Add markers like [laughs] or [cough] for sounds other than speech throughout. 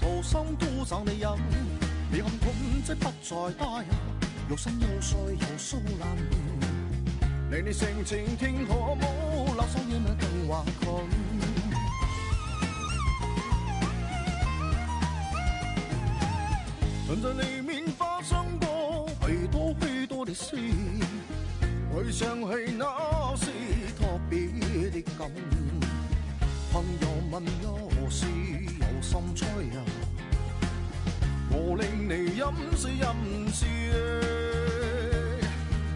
盾里土生土长的人。你看盾即不再大人，又深又碎又酥烂。你你性情天可冇，留守夜晚更华困。人在里面发生过许多许多的事，回想起那是特别的感。朋友问我是有心吹啊，我令你饮水饮水，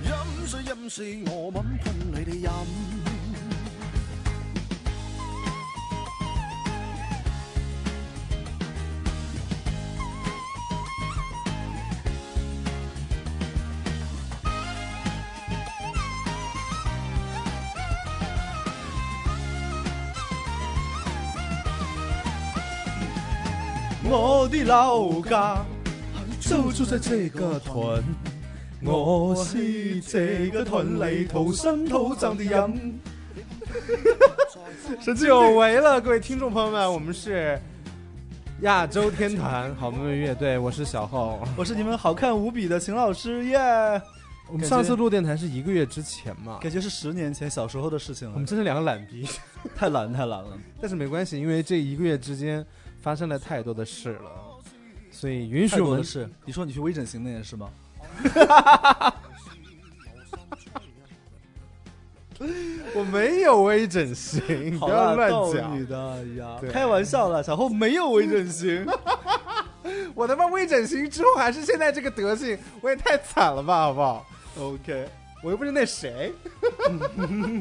饮水饮水，我吻喷你哋饮。的老家就住在这个屯，我是这个屯里土生土长的人。[laughs] 是久违了，各位听众朋友们，我们是亚洲天团好妹妹乐队，我是小浩。我是你们好看无比的秦老师耶！我们上次录电台是一个月之前嘛，感觉是十年前小时候的事情了。我们真是两个懒逼，太懒太懒了。[laughs] 但是没关系，因为这一个月之间发生了太多的事了，所以允许我们是。你说你去微整形那件事吗？[laughs] 我没有微整形，不要乱讲。你的呀，开玩笑了，小后没有微整形。[laughs] 我他妈微整形之后还是现在这个德行，我也太惨了吧，好不好？OK，我又不是那谁。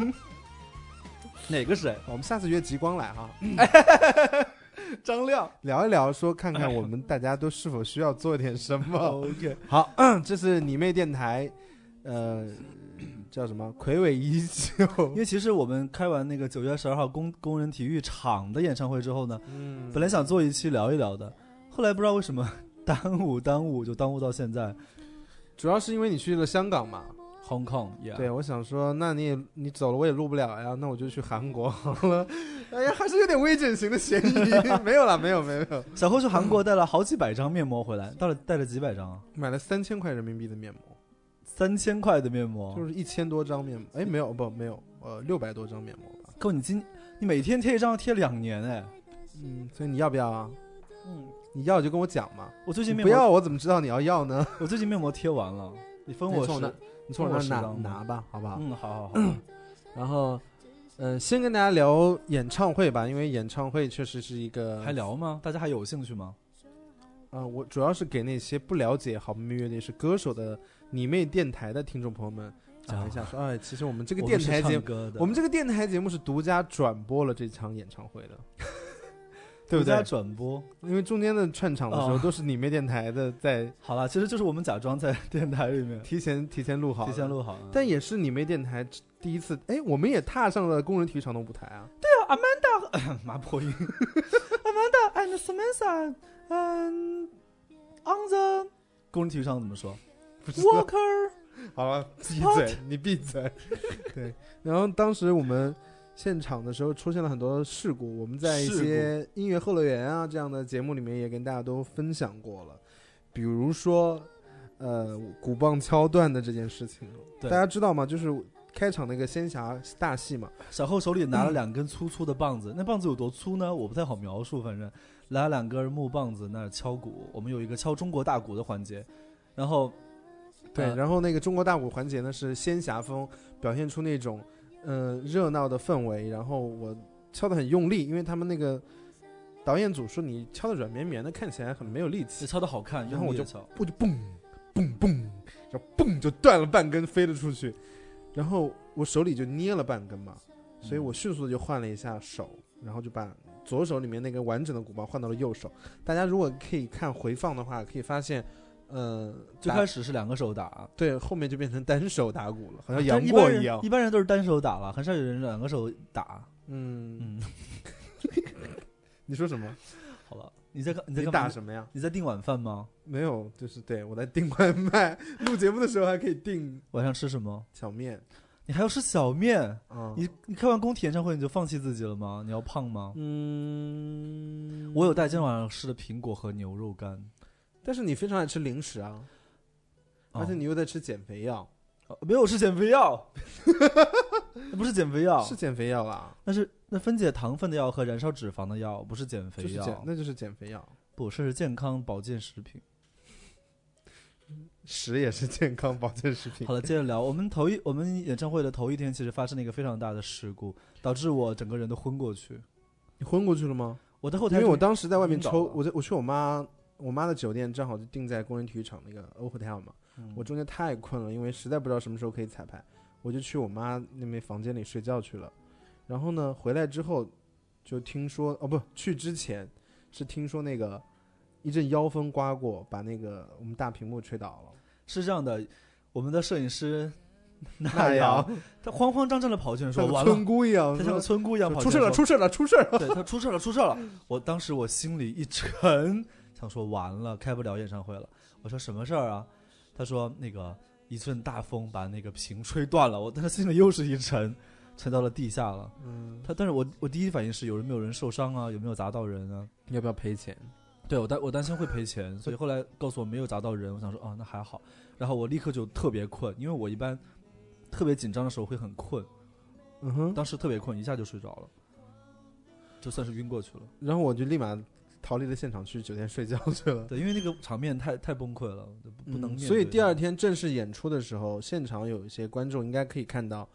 [laughs] 哪个谁？我们下次约极光来哈。张亮聊一聊，说看看我们大家都是否需要做点什么。OK，好，这是你妹电台，呃。叫什么？魁伟依旧。因为其实我们开完那个九月十二号工工人体育场的演唱会之后呢，嗯，本来想做一期聊一聊的，后来不知道为什么 [laughs] 耽误耽误就耽误到现在。主要是因为你去了香港嘛，Hong Kong。对，我想说，那你也你走了，我也录不了呀，那我就去韩国好了。[laughs] 哎呀，还是有点微整形的嫌疑。[laughs] 没有了，没有，没有。小侯去韩国带了好几百张面膜回来，到了带了几百张啊？买了三千块人民币的面膜。三千块的面膜就是一千多张面膜，哎，没有不没有，呃，六百多张面膜吧。够你今你每天贴一张贴两年哎，嗯，所以你要不要啊？嗯，你要就跟我讲嘛。我最近面膜不要，我怎么知道你要要呢？我最近面膜贴完了，你分我十，你从我那拿拿吧，好不好？嗯，好好好。[clears throat] 然后，嗯，先跟大家聊演唱会吧，因为演唱会确实是一个还聊吗？大家还有兴趣吗？啊，我主要是给那些不了解好妹妹乐队是歌手的。你妹电台的听众朋友们，讲一下说，哎，其实我们这个电台节目，我们这个电台节目是独家转播了这场演唱会的，对不对？转播，因为中间的串场的时候都是你妹电台的在。好了，其实就是我们假装在电台里面提前提前录好，提前录好。但也是你妹电台第一次，哎，我们也踏上了工人体育场的舞台啊。对啊，Amanda，[coughs] 马破音，[laughs] Amanda and Samantha，嗯，on the 工人体育场怎么说？Walker，好了，闭嘴，你闭嘴。对，然后当时我们现场的时候出现了很多事故，我们在一些音乐后乐园啊这样的节目里面也跟大家都分享过了，比如说呃鼓棒敲断的这件事情，大家知道吗？就是开场那个仙侠大戏嘛，小后手里拿了两根粗粗的棒子，那棒子有多粗呢？我不太好描述，反正拿两根木棒子那敲鼓，我们有一个敲中国大鼓的环节，然后。对，然后那个中国大鼓环节呢是仙侠风，表现出那种嗯热闹的氛围。然后我敲的很用力，因为他们那个导演组说你敲的软绵绵的，看起来很没有力气。敲的好看，然后我就，我就嘣嘣嘣，然后嘣就断了半根，飞了出去。然后我手里就捏了半根嘛，所以我迅速的就换了一下手，然后就把左手里面那个完整的鼓包换到了右手。大家如果可以看回放的话，可以发现。嗯，最开始是两个手打，对，后面就变成单手打鼓了，好像杨过一样。一般人都是单手打了，很少有人两个手打。嗯嗯，你说什么？[laughs] 好了，你在你在打什么呀？你在订晚饭吗？没有，就是对我在订外卖。录节目的时候还可以订。晚上吃什么？小面。你还要吃小面，啊，你你看完工体演唱会你就放弃自己了吗？你要胖吗？嗯，我有带今天晚上吃的苹果和牛肉干，但是你非常爱吃零食啊，而且哦你又在吃减肥药，哦没有是减肥药，[laughs] 不是减肥药，是减肥药啊，那是那分解糖分的药和燃烧脂肪的药，不是减肥就是减药，那就是减肥药，不，这是健康保健食品。食也是健康保健食品。好。了，接着聊，我们头一我们演唱会的头一天，其实发生了一个非常大的事故，导致我整个人都昏过去。你昏过去了吗？我在后台，因为我当时在外面抽，我在我去我妈我妈的酒店，正好就定在工人体育场那个 O hotel 嘛。嗯我中间太困了，因为实在不知道什么时候可以彩排，我就去我妈那边房间里睡觉去了。然后呢，回来之后就听说，哦不，去之前是听说那个一阵妖风刮过，把那个我们大屏幕吹倒了。是这样的，我们的摄影师 [laughs] 那那样样，他慌慌张张的跑进来说：“完像个村，姑一样，他像个村姑一样跑出事了，出事了，出事了。对他出事了，出事了！我当时我心里一沉，想说完了，开不了演唱会了。我说什么事儿啊？他说那个一阵大风把那个屏吹断了。我当时心里又是一沉，沉到了地下了。嗯，他但是我我第一反应是有人没有人受伤啊？有没有砸到人啊？要不要赔钱？[laughs] 对我担我担心会赔钱，所以后来告诉我没有砸到人，我想说哦那还好。然后我立刻就特别困，因为我一般特别紧张的时候会很困，嗯哼，当时特别困，一下就睡着了，就算是晕过去了。然后我就立马逃离了现场，去酒店睡觉去了。对，因为那个场面太太崩溃了，不不能、嗯所以第二天正式演出的时候，现场有一些观众应该可以看到，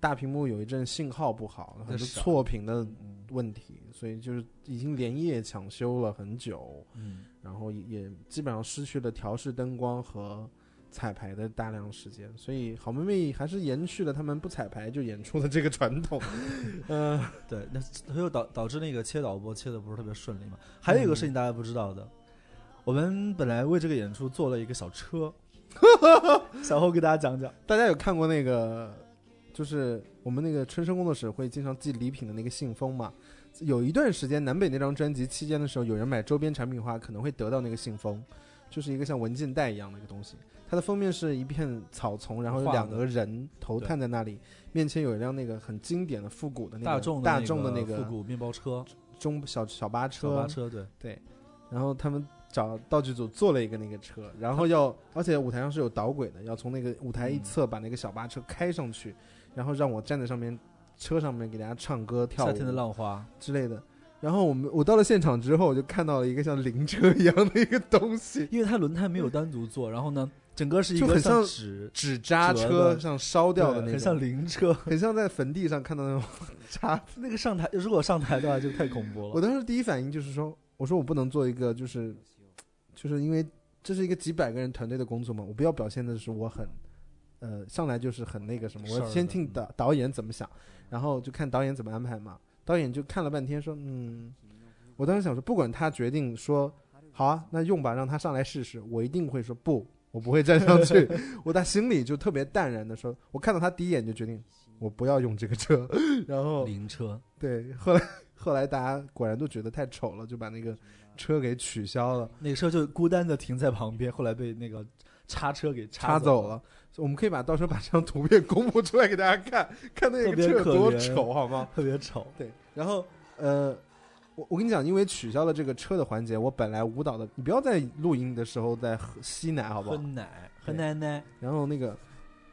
大屏幕有一阵信号不好，很多错屏的嗯问题，所以就是已经连夜抢修了很久，嗯，然后也也基本上失去了调试灯光和彩排的大量时间，所以好妹妹还是延续了他们不彩排就演出的这个传统。嗯、[laughs] 对，那它又导导致那个切导播切的不是特别顺利嘛。还有一个事情大家不知道的，我们本来为这个演出做了一个小车，[laughs] 小后给大家讲讲。大家有看过那个，就是我们那个春生工作室会经常寄礼品的那个信封嘛？有一段时间，南北那张专辑期间的时候，有人买周边产品的话，可能会得到那个信封，就是一个像文件袋一样的一个东西。它的封面是一片草丛，然后有两个人头探在那里，面前有一辆那个很经典的复古的那个大众大众的那个复古面包车、中小小巴车，小巴车，对，对，然后他们找道具组做了一个那个车，然后要，而且舞台上是有导轨的，要从那个舞台一侧把那个小巴车开上去，然后让我站在上面，车上面给大家唱歌跳夏天的舞浪花，之类的。然后我们我到了现场之后，我就看到了一个像灵车一样的一个东西，因为它轮胎没有单独做，然后呢，整个是一个像纸纸扎车，的像烧掉的那种，很像灵车。[laughs] 很像在坟地上看到那种 [laughs] 扎 [laughs] 那个上台，如果上台的话就太恐怖了。我当时第一反应就是说，我说我不能做一个就是，就是因为这是一个几百个人团队的工作嘛，我不要表现的是我很，呃，上来就是很那个什么，我先听导导演怎么想，然后就看导演怎么安排嘛。导演就看了半天说，嗯，我当时想说，不管他决定说好啊，那用吧，让他上来试试，我一定会说不，我不会站上去。[laughs] 我在心里就特别淡然的说，我看到他第一眼就决定，我不要用这个车，[laughs] 然后灵车，对，后来后来大家果然都觉得太丑了，就把那个车给取消了，那个车就孤单的停在旁边，后来被那个叉车给叉走走了。我们可以把到时候把这张图片公布出来给大家看，看那个车有多丑，好吗？[laughs] 特别丑。对，然后呃，我我跟你讲，因为取消了这个车的环节，我本来舞蹈的，你不要在录音的时候再喝吸奶，好不好喝？奶，喝奶奶。然后那个，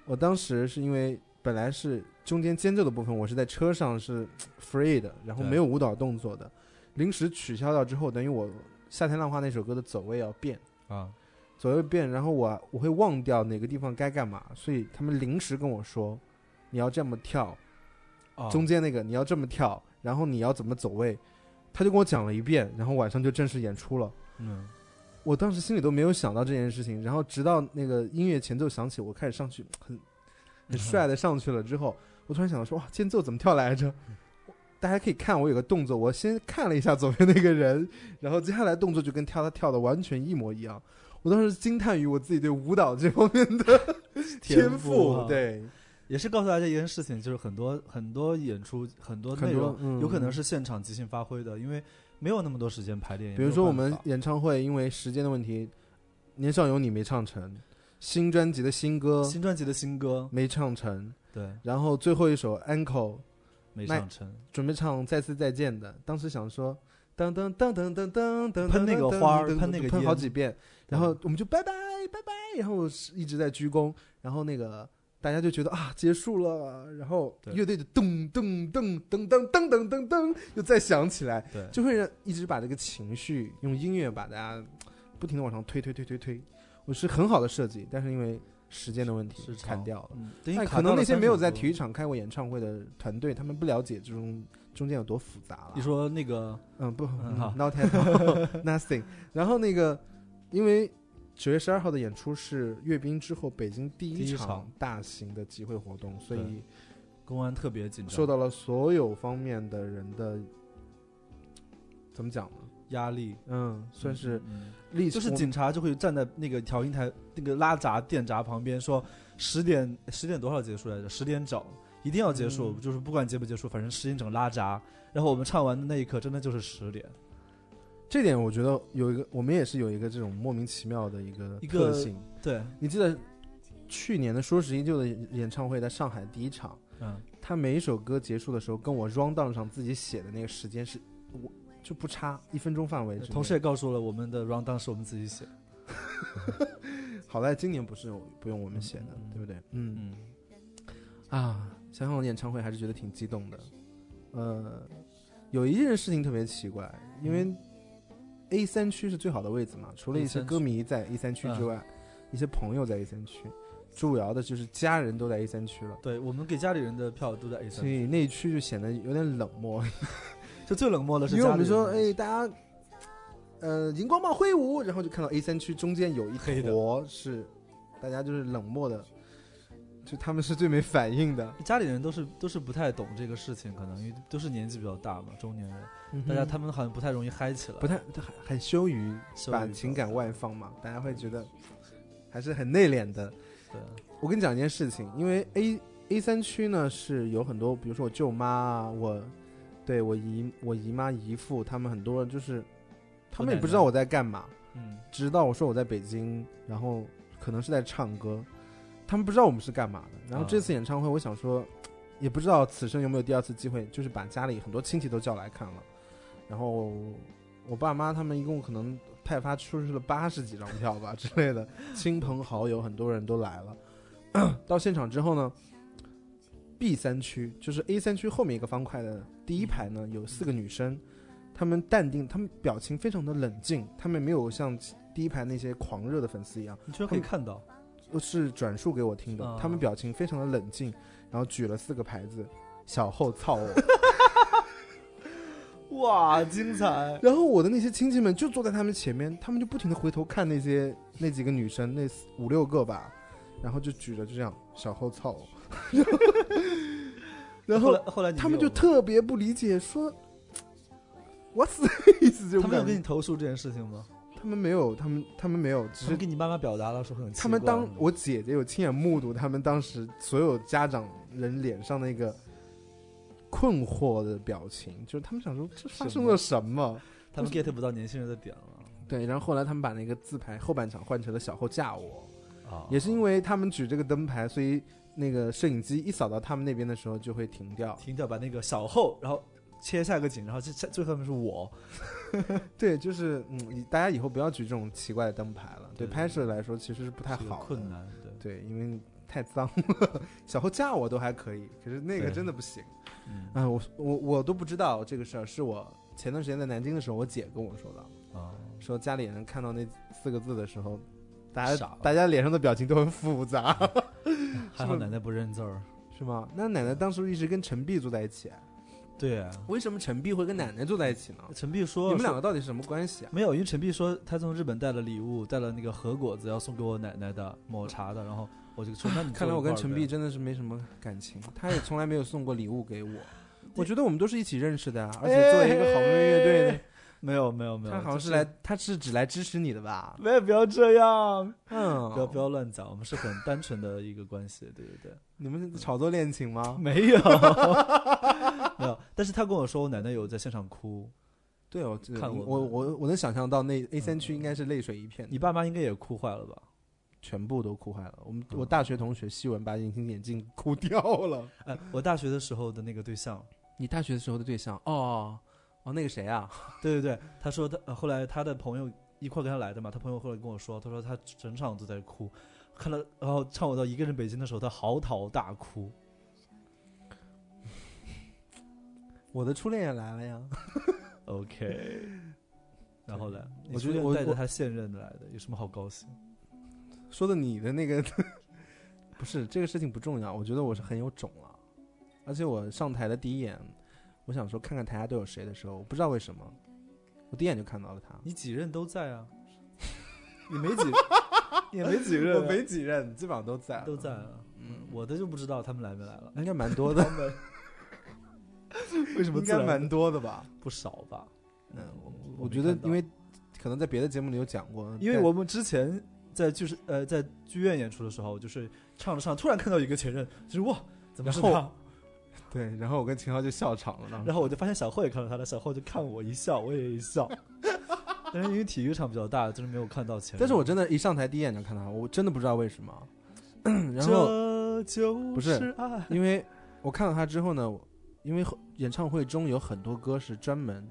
我当时是因为本来是中间间奏的部分，我是在车上是 free 的，然后没有舞蹈动作的，临时取消掉之后，等于我《夏天浪花》那首歌的走位要变，啊，走位变，然后我我会忘掉哪个地方该干嘛，所以他们临时跟我说，你要这么跳，啊中间那个你要这么跳，然后你要怎么走位，他就跟我讲了一遍，然后晚上就正式演出了。嗯，我当时心里都没有想到这件事情，然后直到那个音乐前奏响起，我开始上去很很帅的上去了之后，我突然想到说哇，间奏怎么跳来着？大家可以看我有个动作，我先看了一下左边那个人，然后接下来动作就跟跳他跳的完全一模一样。我当时惊叹于我自己对舞蹈这方面的 [laughs] 天赋，啊，对，也是告诉大家一件事情，就是很多很多演出很多很内容，有可能是现场即兴发挥的，因为没有那么多时间排练。比如说我们演唱会因为时间的问题，《年少有你》没唱成，新专辑的新歌新专辑的新歌，没唱成，对，然后最后一首 Uncle 没唱成，准备唱再次再见的，当时想说。噔噔噔噔噔噔噔，喷那个花喷那个喷好几遍，然后我们就拜拜拜拜，然后是一直在鞠躬，然后那个大家就觉得啊结束了，然后乐队的噔噔噔噔噔噔噔噔噔又再响起来，对，就会让一直把这个情绪用音乐把大家不停的往上推推推推推，我是很好的设计，但是因为时间的问题砍掉了。但可能那些没有在体育场开过演唱会的团队，他们不了解这种中间有多复杂了。你说那个嗯，不，not at all [laughs] nothing。然后那个，因为九月十二号的演出是阅兵之后北京第一场第一场大型的集会活动，所以对公安特别紧张，受到了所有方面的人的怎么讲呢？压力，嗯，算是嗯历就是警察就会站在那个调音台那个拉闸电闸旁边说十点十点多少结束来着？十点整一定要结束，嗯就是不管结不结束，反正十点整拉闸。然后我们唱完的那一刻，真的就是十点。这点，我觉得有一个，我们也是有一个这种莫名其妙的一个一个特性。对，你记得去年的《说十一旧》的演唱会在上海第一场，嗯，他每一首歌结束的时候，跟我 round down 上自己写的那个时间是，我就不差一分钟范围。同时也告诉了我们的 round down 是我们自己写。[laughs] 好在今年不是不用我们写的，对不对？嗯嗯，啊，想想演唱会还是觉得挺激动的。呃，有一件事情特别奇怪，因为 A 三区是最好的位置嘛，除了一些歌迷在 A 三区之外，一些朋友在 A 三区，主要的就是家人都在 A 三区了。对，我们给家里人的票都在 A 三区。所，以那一区就显得有点冷漠，[laughs] 就最冷漠的是因为我们说，哎，大家，呃，荧光棒挥舞，然后就看到 A 三区中间有一坨是，大家就是冷漠的，就他们是最没反应的。家里人都是都是不太懂这个事情，可能因为都是年纪比较大嘛，中年人，大家他们好像不太容易嗨起来，不太很很羞于把情感外放嘛，大家会觉得还是很内敛的。对，我跟你讲一件事情，因为 A A 三区呢是有很多，比如说我舅妈啊，我对我姨我姨妈姨父，他们很多就是他们也不知道我在干嘛，嗯，直到我说我在北京，然后可能是在唱歌，他们不知道我们是干嘛的。然后啊这次演唱会，我想说，也不知道此生有没有第二次机会，就是把家里很多亲戚都叫来看了。然后我爸妈他们一共可能派发出去了八十几张票吧 [laughs] 之类的，亲朋好友很多人都来了。[clears throat] 到现场之后呢，B 三区就是 A 三区后面一个方块的第一排呢，有四个女生，她们淡定，她们表情非常的冷静，她们没有像第一排那些狂热的粉丝一样，你居然可以看到，是转述给我听的啊，她们表情非常的冷静，然后举了四个牌子，小后操我。[laughs] 哇，精彩！然后我的那些亲戚们就坐在他们前面，他们就不停的回头看那些那几个女生，那四五六个吧，然后就举着就这样小后操我，[laughs] 然后后来他们就特别不理解，说 What's the [laughs] 意思？这种他们有跟你投诉这件事情吗？他们没有，他们他们没有，只是跟你妈妈表达了说很他们当我姐姐有亲眼目睹他们当时所有家长人脸上那个困惑的表情，就是他们想说这发生了什么？他们 get 不到年轻人的点了对，然后后来他们把那个字牌后半场换成了小后架我，啊也是因为他们举这个灯牌，所以那个摄影机一扫到他们那边的时候就会停掉。停掉把那个小后，然后切下个景，然后这这最后面是我，[laughs] 对，就是嗯，大家以后不要举这种奇怪的灯牌了，对对拍摄来说其实是不太好的。困。难，对，对，因为太脏了，小后架我都还可以，可是那个真的不行。嗯。啊，我我我都不知道这个事儿，是我前段时间在南京的时候，我姐跟我说的，啊，说家里人看到那四个字的时候，大家大家脸上的表情都很复杂，[laughs] [laughs] 还好奶奶不认字儿，是吗？那奶奶当时一直跟陈碧住在一起，对啊，为什么陈碧会跟奶奶坐在一起呢？陈碧说你们两个到底是什么关系啊？没有，因为陈碧说他从日本带了礼物，带了那个核果子要送给我奶奶的抹茶的，然后我就说那你看来我跟陈碧真的是没什么感情，她也从来没有送过礼物给我。[laughs] 我觉得我们都是一起认识的啊，而且作为一个好妹妹乐队的，没有没有没有，他好像是来，她是只来支持你的吧？没有不要这样，嗯，不要不要乱讲，我们是很单纯的一个关系，对对对。你们是炒作恋情吗？没有，[laughs] [laughs] 没有。但是他跟我说，我奶奶有在现场哭，对，我看我我我我能想象到那 A 三区应该是泪水一片。你爸妈应该也哭坏了吧？全部都哭坏了。我们嗯我大学同学希文把隐形眼镜哭掉了。[laughs] 哎，我大学的时候的那个对象，你大学的时候的对象？哦哦，那个谁啊？[laughs] 对对对，他说他、呃后来他的朋友一块跟他来的嘛，他朋友后来跟我说，他说他整场都在哭，看到然后唱我到一个人北京的时候，他嚎啕大哭。我的初恋也来了呀。OK，然后呢？我觉得我我带着他现任来的，有什么好高兴？说的你的那个 [laughs] 不是这个事情不重要，我觉得我是很有种了，而且我上台的第一眼，我想说看看台下都有谁的时候，我不知道为什么，我第一眼就看到了他。你几任都在啊？[laughs] 你没几，[laughs] 也没几任啊、我没几任，基本上都在，都在啊。嗯，我的就不知道他们来没来了。应该蛮多的，[laughs] 为什么应该蛮多的吧？不少吧？嗯，我我我觉得因为可能在别的节目里有讲过，因为我们之前在就是呃在剧院演出的时候，就是唱着唱，突然看到一个前任，就是哇，怎么是他？对，然后我跟秦昊就笑场了，然后我就发现小慧也看到他了，小慧就看我一笑，我也一笑。[laughs] 但是因为体育场比较大，就是没有看到前任。但是我真的，一上台第一眼就看到他，我真的不知道为什么。[clears throat] 然后，这就不是，因为我看到他之后呢，我因为演唱会中有很多歌是专门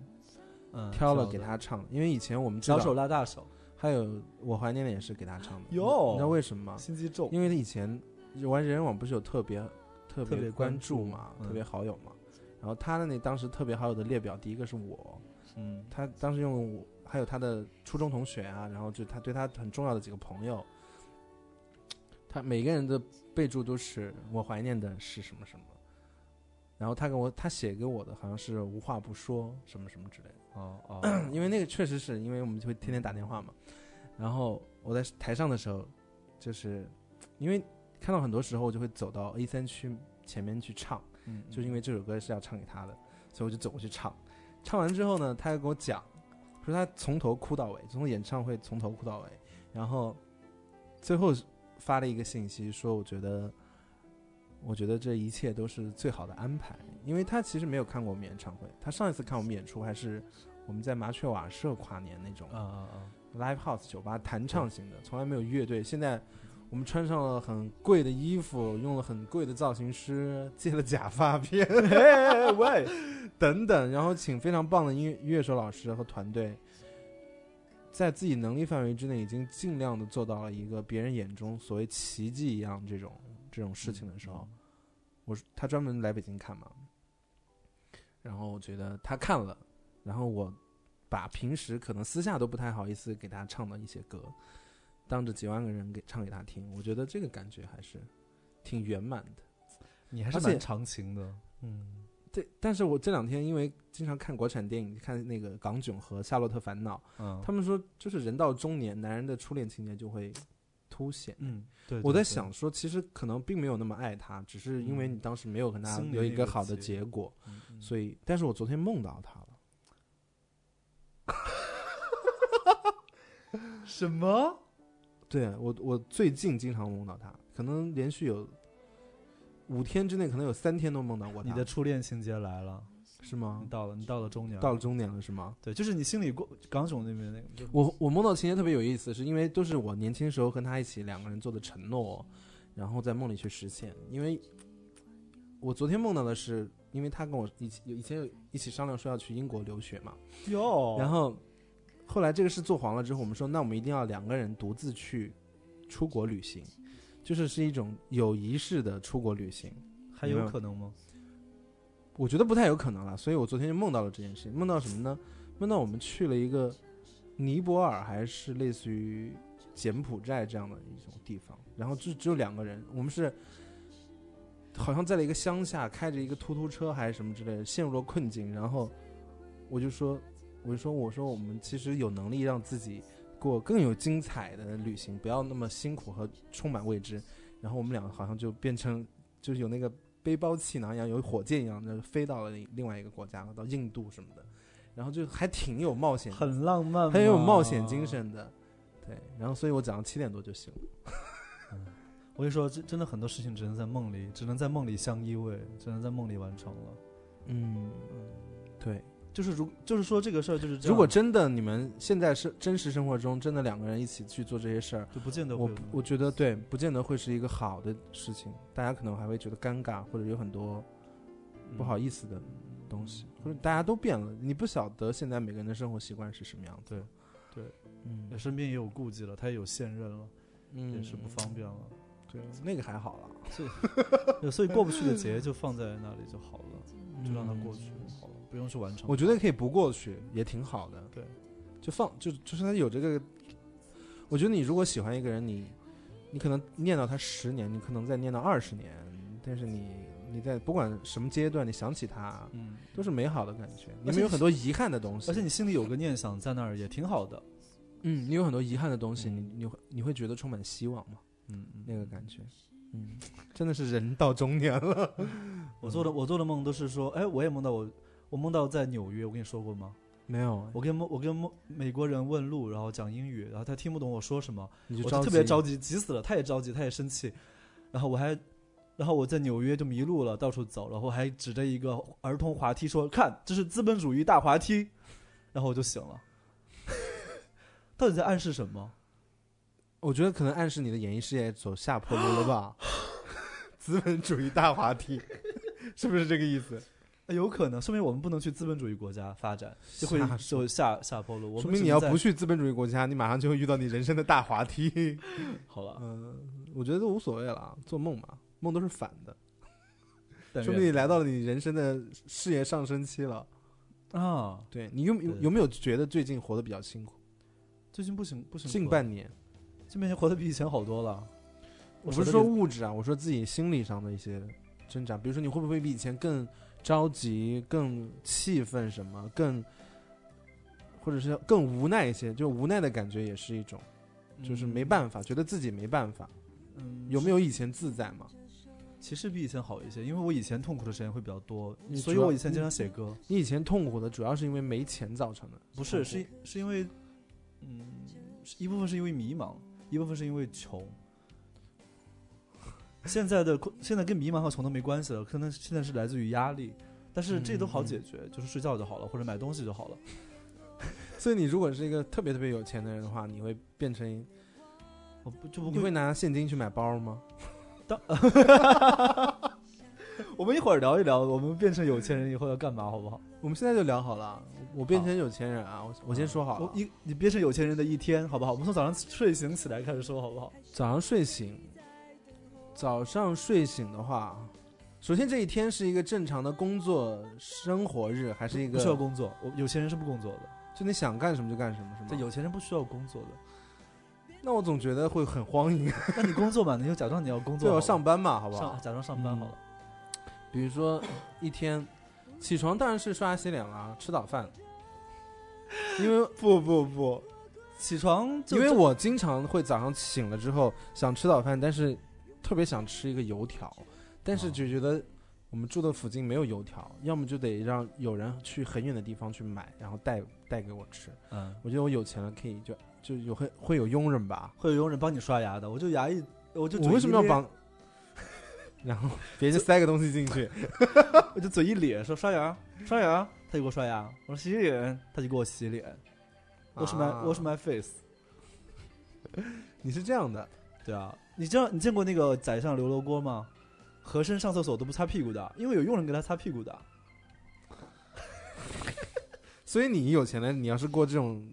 嗯挑了给他唱，因为以前我们小手拉大手，还有我怀念的也是给他唱的。哟你知道为什么吗？心机重。因为他以前玩人人网不是有特别特特别关关注嘛，嗯特别好友嘛。然后他的那当时特别好友的列表，第一个是我，嗯他当时用我，还有他的初中同学啊，然后就他对他很重要的几个朋友，他每个人的备注都是我怀念的是什么什么。然后他给我他写给我的好像是无话不说什么什么之类的。哦 [clears throat] 哦，因为那个确实是因为我们就会天天打电话嘛，然后我在台上的时候，就是因为看到很多时候我就会走到 A 三区前面去唱，嗯就是因为这首歌是要唱给他的，所以我就走过去唱。唱完之后呢，他又跟我讲，说他从头哭到尾，从演唱会从头哭到尾，然后最后发了一个信息说，我觉得。我觉得这一切都是最好的安排，因为他其实没有看过我们演唱会，他上一次看我们演出还是我们在麻雀瓦舍跨年那种啊啊啊，live house 酒吧弹唱型的，从来没有乐队。现在我们穿上了很贵的衣服，用了很贵的造型师，借了假发片嘿喂，[laughs] 等等，然后请非常棒的音乐音乐手老师和团队，在自己能力范围之内，已经尽量的做到了一个别人眼中所谓奇迹一样这种这种事情的时候，我他专门来北京看嘛，然后我觉得他看了，然后我把平时可能私下都不太好意思给他唱的一些歌，当着几万个人给唱给他听，我觉得这个感觉还是挺圆满的。你还是蛮长情的，嗯。对，但是我这两天因为经常看国产电影，看那个港囧和《夏洛特烦恼》，嗯，他们说就是人到中年，男人的初恋情节就会凸显。嗯，对，我在想说，其实可能并没有那么爱他，只是因为你当时没有跟他有一个个好的结结果，所以，但是我昨天梦到他了。[laughs] 什么？对我，我最近经常梦到他，可能连续有五天之内，可能有三天都梦到过他。你的初恋情节来了，是吗你？到了，你到了中年，到了中年了是吗？对，就是你心里过港囧那边那个，我我梦到情节特别有意思，是因为都是我年轻时候跟他一起两个人做的承诺，然后在梦里去实现。因为我昨天梦到的是，因为他跟我一起有以前有一起商量说要去英国留学嘛，哟，然后后来这个事做黄了之后，我们说那我们一定要两个人独自去出国旅行，就是是一种有仪式的出国旅行。还有可能吗？我觉得不太有可能了，所以我昨天就梦到了这件事情。梦到什么呢？梦到我们去了一个尼泊尔，还是类似于柬埔寨这样的一种地方，然后就只有两个人，我们是好像在了一个乡下，开着一个突突车还是什么之类的，陷入了困境。然后我就说，我就说，我说我们其实有能力让自己过更有精彩的旅行，不要那么辛苦和充满未知。然后我们俩好像就变成就是有那个背包气囊一样，有火箭一样的飞到了另另外一个国家了，到印度什么的，然后就还挺有冒险，很浪漫，很有冒险精。神的。对，然后所以我早上七点多就醒了。[laughs] 我跟你说，真真的很多事情只能在梦里，只能在梦里相依偎，只能在梦里完成了。嗯，对，就是如就是说这个事儿就是这样。如果真的你们现在是真实生活中真的两个人一起去做这些事儿，就不见得我我觉得对，不见得会是一个好的事情，大家可能还会觉得尴尬，或者有很多不好。意思的东西，或者大家都变了，你不晓得现在每个人的生活习惯是什么样子。对，嗯。对身边也有顾忌了，他也有现任了，嗯。也是不方便了。对，那个还好了，对 [laughs] 所以过不去的节就放在那里就好了，就让它过去不用去完成。我觉得可以不过去，也挺好的。对，就放就就是他有这个，我觉得你如果喜欢一个人，你你可能念到他十年，你可能再念到二十年，但是你你在不管什么阶段，你想起他嗯，都是美好的感觉。你们有很多遗憾的东西，而且你心里有个念想在那儿也挺好的。嗯，你有很多遗憾的东西，嗯你你会你会觉得充满希望吗？嗯嗯，那个感觉，嗯，[laughs] 真的是人到中年了。[laughs] 我做的我做的梦都是说，哎，我也梦到我我梦到在纽约，我跟你说过吗？没有，我跟我跟梦美国人问路，然后讲英语，然后他听不懂我说什么，我就特别着，急，急死了，他也着急，他也生气，然后我还，然后我在纽约就迷路了，到处走，然后还指着一个儿童滑梯说：“看，这是资本主义大滑梯。[laughs] ”然后我就醒了。[laughs] 到底在暗示什么？我觉得可能暗示你的演艺事业走下坡路了吧？[laughs] 资本主义大滑梯，是不是这个意思？呃有可能，说明我们不能去资本主义国家发展，就会瞎就下下坡路。说明你要不去资本主义国家，你马上就会遇到你人生的大滑梯。[laughs] 好了，嗯，我觉得都无所谓了，做梦嘛，梦都是反的，说明你来到了你人生的事业上升期了。啊，对你有有有没有觉得最近活得比较辛苦？最近不行不行，近半年，近半年活得比以前好多了。我不是说物质啊，我说自己心理上的一些挣扎。比如说，你会不会比以前更着急、更气愤什么，更或者是更无奈一些？就无奈的感觉也是一种，就是没办法，觉得自己没办法。嗯，有没有以前自在嘛？其实比以前好一些，因为我以前痛苦的时间会比较多，所以我以前经常写歌。你以前痛苦的主要是因为没钱造成的，不是，是是因为，嗯，一部分是因为迷茫，一部分是因为穷。现在的现在跟迷茫和穷都没关系了，可能现在是来自于压力，但是这都好解决，就是睡觉就好了，或者买东西就好了。[laughs] 所以你如果是一个特别特别有钱的人的话，你会变成我不就不会你会拿现金去买包吗？[laughs] 我们一会儿聊一聊，我们变成有钱人以后要干嘛，好不好？我们现在就聊好了，我变成有钱人啊，我我先说好了我，一你变成有钱人的一天，好不好？我们从早上睡醒起来开始说，好不好？早上睡醒，早上睡醒的话，首先这一天是一个正常的工作生活日，还是一个不需要工作，我有钱人是不工作的，就你想干什么就干什么，是这吗？有钱人不需要工作的。那我总觉得会很荒淫，[laughs] 那你工作吧，你就假装你要工作就要上班嘛，好不好？上假装上班好了。比如说一天起床当然是刷牙洗脸啦，吃早饭，因为 [laughs] 不不不，起床就因为我经常会早上醒了之后想吃早饭，但是特别想吃一个油条，但是哦就觉得我们住的附近没有油条，要么就得让有人去很远的地方去买，然后带带给我吃。嗯，我觉得我有钱了，可以就就有会会有佣人吧？会有佣人帮你刷牙的，我就牙一，我就嘴我为什么要？帮？[laughs] 然后别人塞个东西进去，[laughs] 我就嘴一咧，说刷牙刷牙，他就给我刷牙；我说洗脸，他就给我洗脸。我是 my 啊我是 my face。你是这样的，对啊，你知道你见过那个宰相刘罗锅吗？和珅上厕所都不擦屁股的，因为有佣人给他擦屁股的。[laughs] 所以你有钱了，你要是过这种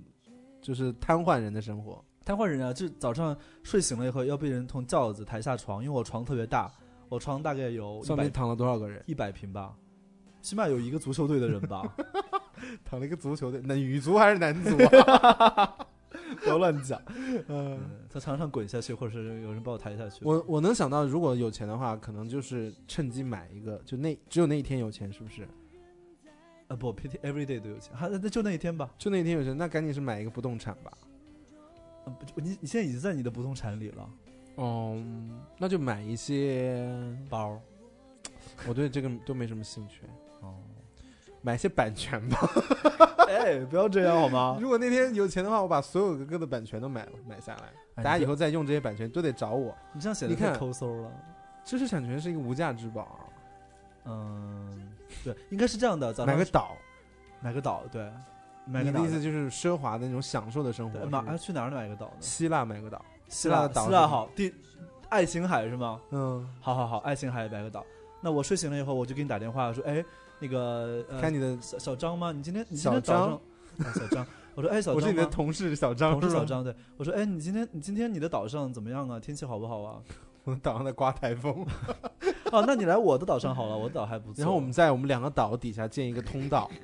就是瘫痪人的生活，瘫痪人啊，就早上睡醒了以后要被人从轿子抬下床，因为我床特别大，我床大概有上面躺了多少个人？一百平吧，起码有一个足球队的人吧。[laughs] 躺了一个足球队，那女足还是男足啊？[laughs] [laughs] 不要乱讲。嗯，嗯，在床上滚下去，或者是有人把我抬下去。我我能想到，如果有钱的话，可能就是趁机买一个，就那只有那一天有钱，是不是？啊不，PT every day 都有钱，还那就那一天吧。就那一天有钱，那赶紧是买一个不动产吧。啊不，你你现在已经在你的不动产里了，哦、那就买一些，包。我对这个都没什么兴趣，哦，买些版权吧。[laughs] 哎，不要这样好吗？[laughs] 如果那天有钱的话，我把所有歌的版权都买了买下来，哎大家以后再用这些版权都得找我。你这样写的你看太抠搜了。知识产权是一个无价之宝啊，嗯，对，应该是这样的。买个岛，买个岛，对，买个岛你的意思就是奢华的那种享受的生活对，是。马去哪儿买个岛呢？希腊买个岛，希腊的岛希腊好，第爱琴海是吗？嗯，好好好，爱琴海买个岛。那我睡醒了以后，我就给你打电话说，哎，那个呃看你的，小小张吗？你今天你今小天早上张啊小张，我说哎小张我是你的同事小张，同事小，张，对我说哎你今天你今天你的岛上怎么样啊？天气好不好啊？[laughs] 我岛上在刮台风，[laughs] 哦，那你来我的岛上好了，我的岛还不错。然后我们在我们两个岛底下建一个通道。[laughs]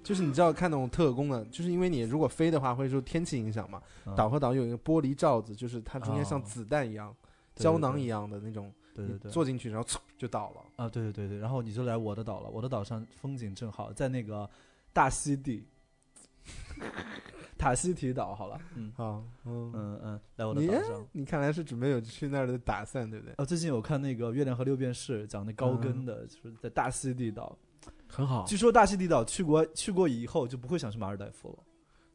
就是你知道看那种特工的，就是因为你如果飞的话会受天气影响嘛，嗯岛和岛有一个玻璃罩子，就是它中间像哦子弹一样、胶囊一样的那种，对对对坐进去然后嗖就倒了。啊对对对对，然后你就来我的岛了，我的岛上风景正好，在那个大溪地，[laughs] 塔西提岛好了，嗯好，嗯，嗯嗯，来我的岛上。你看来是准备有去那儿的打算，对不对？哦，最近有看那个《月亮和六便士》，讲那高跟的，就是在大溪地岛。很好据说大溪地岛去过去过以后就不会想去马尔代夫了，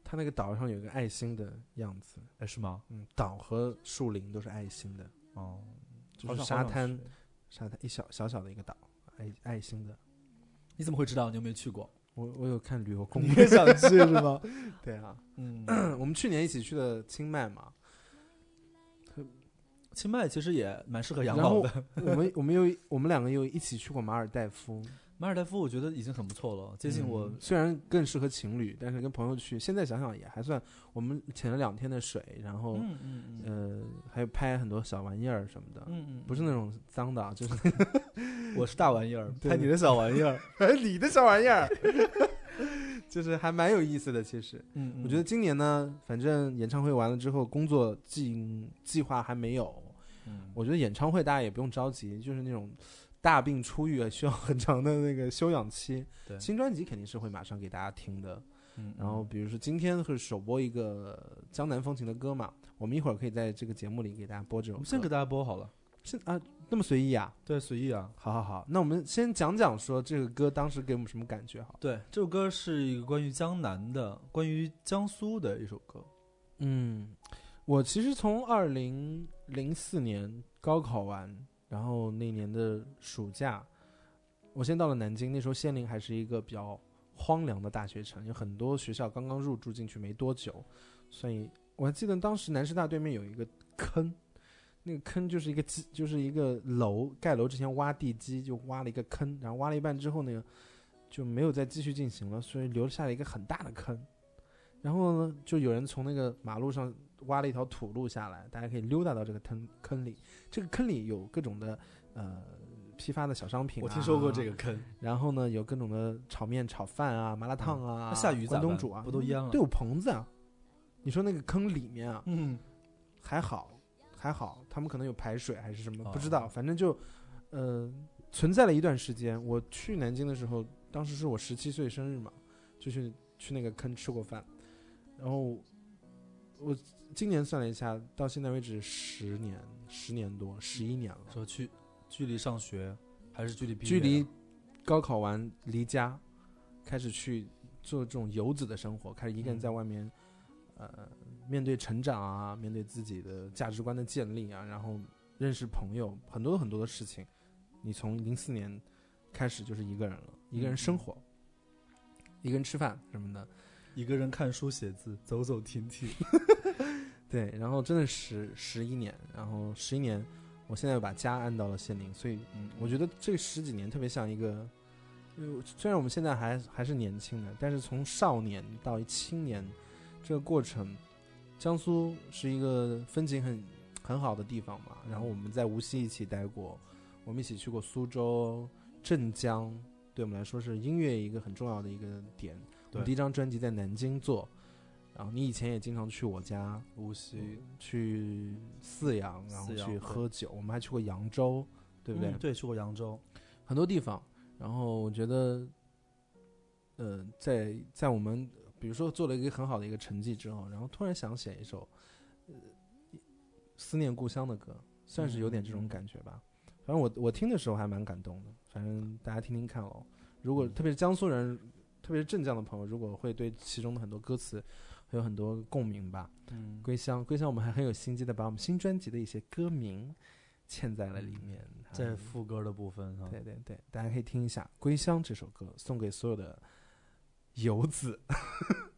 它那个岛上有个爱心的样子，哎，是吗？嗯，岛和树林都是爱心的，哦，就是沙滩，，沙滩一小小小的一个岛，爱爱心的。你怎么会知道？你有没有去过？我我有看旅游攻你略，也想去是吗？[laughs] 对啊，嗯，[clears throat] 我们去年一起去的清迈嘛，清迈其实也蛮适合养老的。我们我们又我们两个又一起去过马尔代夫，马尔代夫我觉得已经很不错了，接近我嗯虽然更适合情侣，但是跟朋友去，现在想想也还算。我们潜了两天的水，然后、嗯嗯嗯呃还有拍很多小玩意儿什么的，嗯嗯，不是那种脏的啊，就是 [laughs] 我是大玩意儿，[laughs] 拍你的小玩意儿。拍 [laughs] 你的小玩意儿，就是还蛮有意思的。其实，嗯，我觉得今年呢，反正演唱会完了之后，工作计计划还没有。嗯，我觉得演唱会大家也不用着急，就是那种大病初愈啊，需要很长的那个休养期。对新专辑肯定是会马上给大家听的。嗯然后比如说今天会首播一个江南风情的歌嘛，我们一会儿可以在这个节目里给大家播这首歌。我们先给大家播好了。是啊，那么随意啊？对，随意啊。好好好，那我们先讲讲说这个歌当时给我们什么感觉好？对，这首歌是一个关于江南的、关于江苏的一首歌。嗯，我其实从二零零四年高考完，然后那年的暑假，我先到了南京。那时候仙林还是一个比较荒凉的大学城，有很多学校刚刚入驻进去没多久，所以我还记得当时南师大对面有一个坑，那个坑就是一个基，就是一个楼盖楼之前挖地基就挖了一个坑，然后挖了一半之后呢，就没有再继续进行了，所以留下了一个很大的坑。然后呢，就有人从那个马路上挖了一条土路下来，大家可以溜达到这个坑坑里。这个坑里有各种的呃批发的小商品、啊，我听说过这个。坑，然后呢，有各种的炒面、炒饭啊、麻辣烫啊、那下雨关东煮啊，不都淹了都有棚子啊。你说那个坑里面啊，嗯，还好，还好，他们可能有排水还是什么，哦不知道，反正就，呃，存在了一段时间。我去南京的时候，当时是我十七岁生日嘛，就去去那个坑吃过饭，然后我今年算了一下，到现在为止十年，十年多，十一年了，说去距离上学还是距离毕业？距离高考完离家，开始去做这种游子的生活，开始一个人嗯在外面，呃，面对成长啊，面对自己的价值观的建立啊，然后认识朋友，很多很多的事情。你从零四年开始就是一个人了，一个人生活，一个人吃饭什么的，一个人看书写字，走走停停。[laughs] 对，然后真的十十一年，然后十一年，我现在又把家安到了县令，所以嗯，我觉得这十几年特别像一个，虽然我们现在还还是年轻的，但是从少年到青年这个过程，江苏是一个风景很很好的地方嘛。然后我们在无锡一起待过，我们一起去过苏州、镇江，对我们来说是音乐一个很重要的一个点。第一张专辑在南京做，然后你以前也经常去我家，无锡，去泗阳，然后去喝酒，我们还去过扬州，对不对？嗯对，去过扬州。很多地方。然后我觉得，呃，在在我们比如说做了一个很好的一个成绩之后，然后突然想写一首，呃，思念故乡的歌，算是有点这种感觉吧。反正我我听的时候还蛮感动的，反正大家听听看哦。如果嗯特别是江苏人，特别是镇江的朋友，如果会对其中的很多歌词会有很多共鸣吧。嗯，归乡，归乡，我们还很有心机的把我们新专辑的一些歌名嵌在了里面，在还副歌的部分哈。对对对，大家可以听一下《归乡》这首歌，送给所有的游子。[laughs]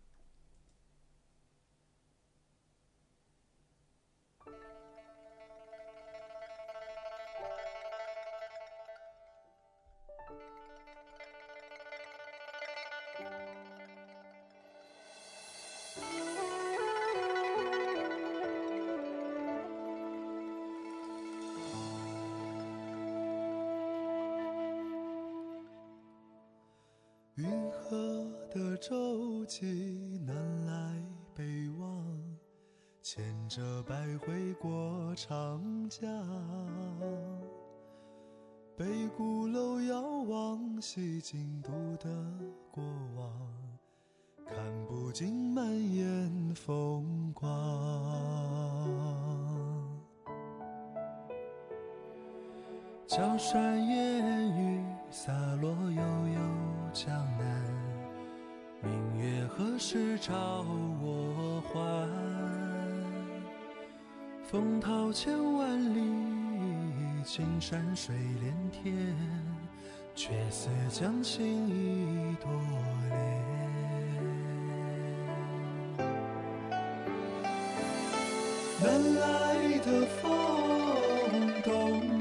江山烟雨洒落悠悠江南，明月何时照我还？风涛千万里，青山水连天，却似将心一朵莲。南来的风，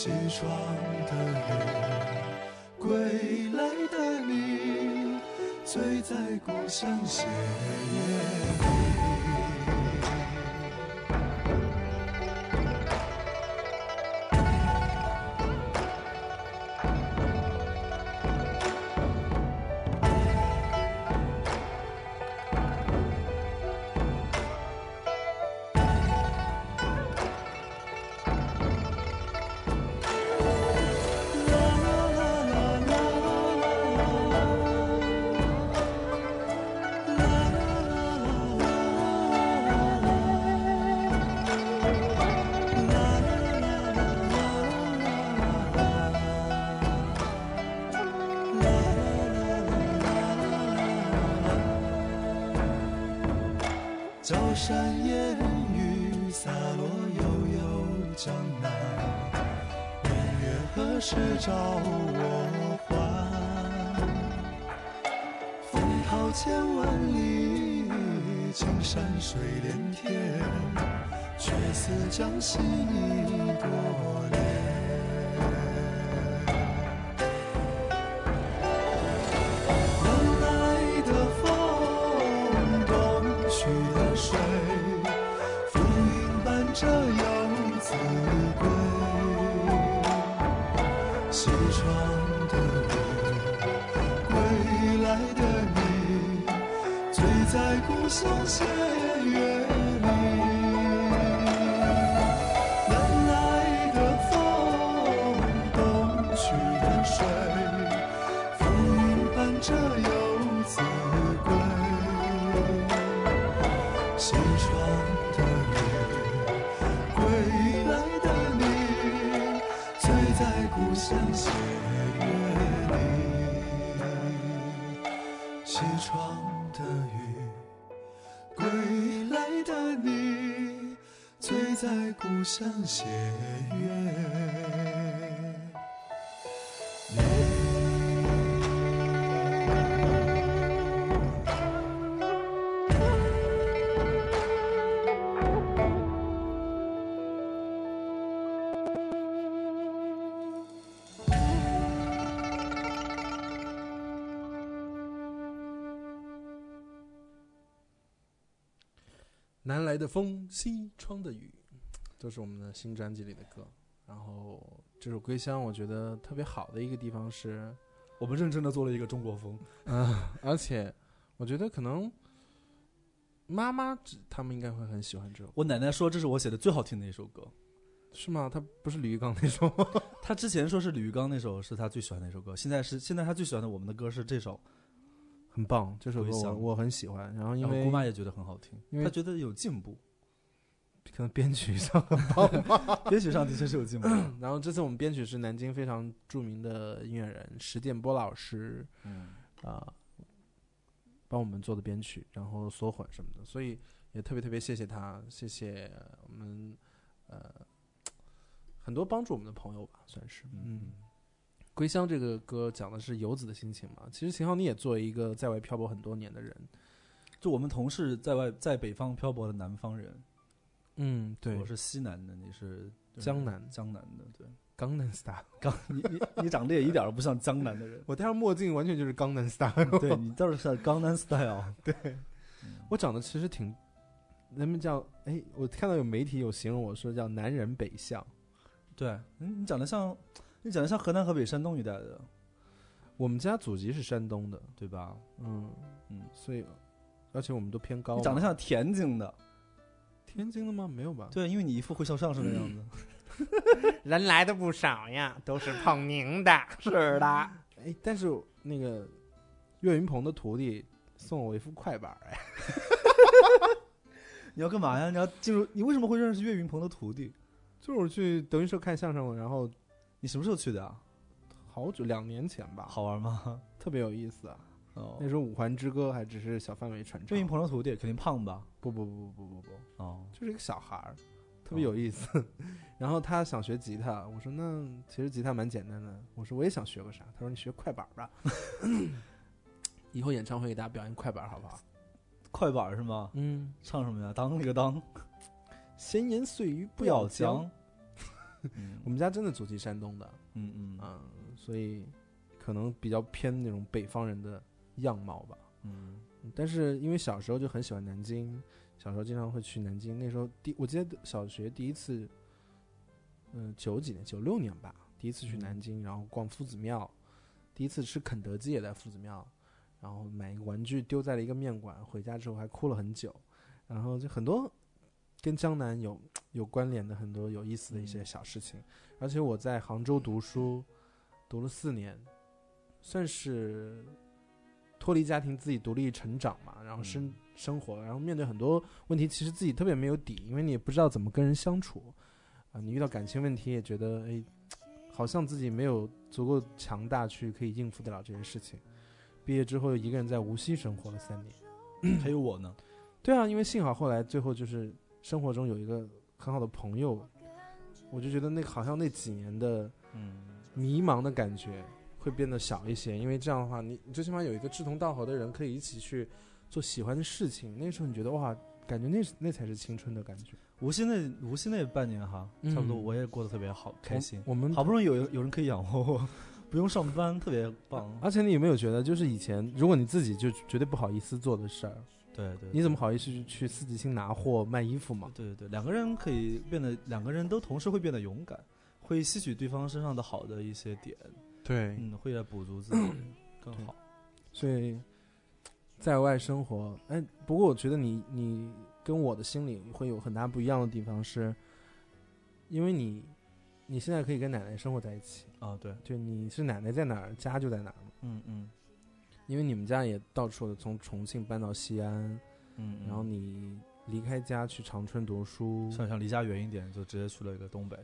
西窗的雨，归来的你，醉在故乡斜月里。山烟雨洒落悠悠江南，明月何时照我还？风涛千万里，青山水连天，却似将心一朵莲。在故乡斜月南来的风，西窗的雨，都是我们的新专辑里的歌。然后这首《归乡》，我觉得特别好的一个地方是，我们认真的做了一个中国风，啊，[laughs] 而且我觉得可能妈妈只他们应该会很喜欢这首，我奶奶说这是我写的最好听的一首歌。是吗？他不是李玉刚那首吗？[laughs] 她之前说是李玉刚那首是她最喜欢的一首歌，现在是现在她最喜欢的我们的歌是这首。很棒，这首歌我很喜欢。然后因然后为姑妈也觉得很好听，因为她觉得有进步，可能编曲上，[laughs] 编曲上的确是有进步。[coughs] 然后这次我们编曲是南京非常著名的音乐人石建波老师嗯，啊、帮我们做的编曲，然后缩混什么的，所以也特别特别谢谢他，谢谢我们呃很多帮助我们的朋友吧，算是。嗯。归乡》这个歌讲的是游子的心情嘛。其实秦昊你也作为一个在外漂泊很多年的人，就我们同是在外在北方漂泊的南方人，嗯，对我，是西南的，你是江南江南的，对。江南 style。[laughs] 刚你你你长得也一点都不像江南的人，[laughs] 我戴上墨镜完全就是江南 style。对你倒是像江南 style [laughs] 对。我长得其实挺，人们叫哎，我看到有媒体有形容我说叫南人北向。对，你你长得像，你长得像河南、河北、山东一带的，我们家祖籍是山东的，对吧？嗯嗯，所以而且我们都偏高。你长得像田径的，天津的吗？没有吧？对，因为你一副会笑相声的样子。[laughs] 人来的不少呀，都是捧您的。是的，哎，但是那个岳云鹏的徒弟送我一副快板，哎，[laughs] 你要干嘛呀？你要进入，你为什么会认识岳云鹏的徒弟？就是我去德云社看相声，然后你什么时候去的啊？好久两年前吧，好玩吗？特别有意思啊。哦那，时候五环之歌还只是小范围传唱岳云，鹏的徒弟肯定胖吧？不不不不不不，哦，就是一个小孩儿，特别有意思。[laughs] 然后他想学吉他，我说那其实吉他蛮简单的，我说我也想学个啥，他说你学快板吧。[laughs] 以后演唱会给大家表演快板好不好？快板是吗？嗯，唱什么呀？当那个当，[laughs] 闲言碎语不不要要讲。嗯我们家真的祖籍山东的，嗯嗯嗯，所以可能比较偏那种北方人的样貌吧。嗯但是因为小时候就很喜欢南京，小时候经常会去南京。那时候第我记得小学第一次，嗯、九几年九六年吧，第一次去嗯南京，然后逛夫子庙，第一次吃肯德基也在夫子庙，然后买一个玩具丢在了一个面馆，回家之后还哭了很久，然后就很多跟江南有有关联的很多有意思的一些小事情。而且我在杭州读书，读了四年，算是脱离家庭自己独立成长嘛，然后生、嗯生活，然后面对很多问题，其实自己特别没有底，因为你也不知道怎么跟人相处啊。你遇到感情问题，也觉得哎，好像自己没有足够强大去可以应付得了这些事情。毕业之后，一个人在无锡生活了三年。[clears throat] 还有我呢。[clears throat] 对啊，因为幸好后来最后就是生活中有一个很好的朋友，我就觉得那好像那几年的嗯迷茫的感觉会变得小一些，因为这样的话，你你最起码有一个志同道合的人可以一起去做喜欢的事情。那时候你觉得哇，感觉那那才是青春的感觉。无锡那无锡那半年哈，嗯差不多我也过得特别好，开心。我们好不容易有有人可以养活我，不用上班，特别棒。而且你有没有觉得，就是以前如果你自己就绝对不好意思做的事儿，对对，你怎么好意思去去四季青拿货卖衣服嘛？对对对，两个人可以变得，两个人都同时会变得勇敢，会吸取对方身上的好的一些点，对嗯，会来补足自己 [clears throat] 更好。所以在外生活，哎，不过我觉得你你跟我的心里会有很大不一样的地方是，因为你你现在可以跟奶奶生活在一起，啊，对，就你是奶奶在哪儿，家就在哪儿嘛。嗯嗯因为你们家也到处的从重庆搬到西安，嗯，然后你离开家去长春读书，想想离家远一点，就直接去了一个东北。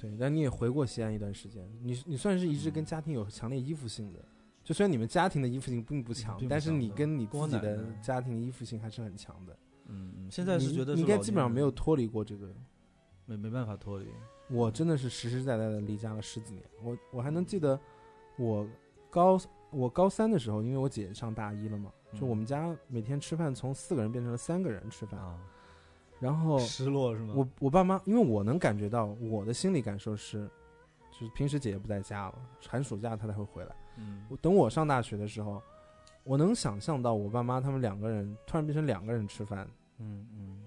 对，但你也回过西安一段时间，你你算是一直跟家庭有强烈依附性的。就虽然你们家庭的依附性并不强，但是你跟你自己的家庭依附性还是很强的。嗯嗯，现在是你觉得你应该基本上没有脱离过这个。没没办法脱离。我真的是实实在在的离家了十几年。我我还能记得，我高我高三的时候，因为我姐姐上大一了嘛，就嗯我们家每天吃饭从四个人变成了三个人吃饭，啊，然后失落是吗？我我爸妈，因为我能感觉到我的心理感受是，就是平时姐姐不在家了，寒暑假她才会回来。嗯我等我上大学的时候，我能想象到我爸妈他们两个人突然变成两个人吃饭，嗯嗯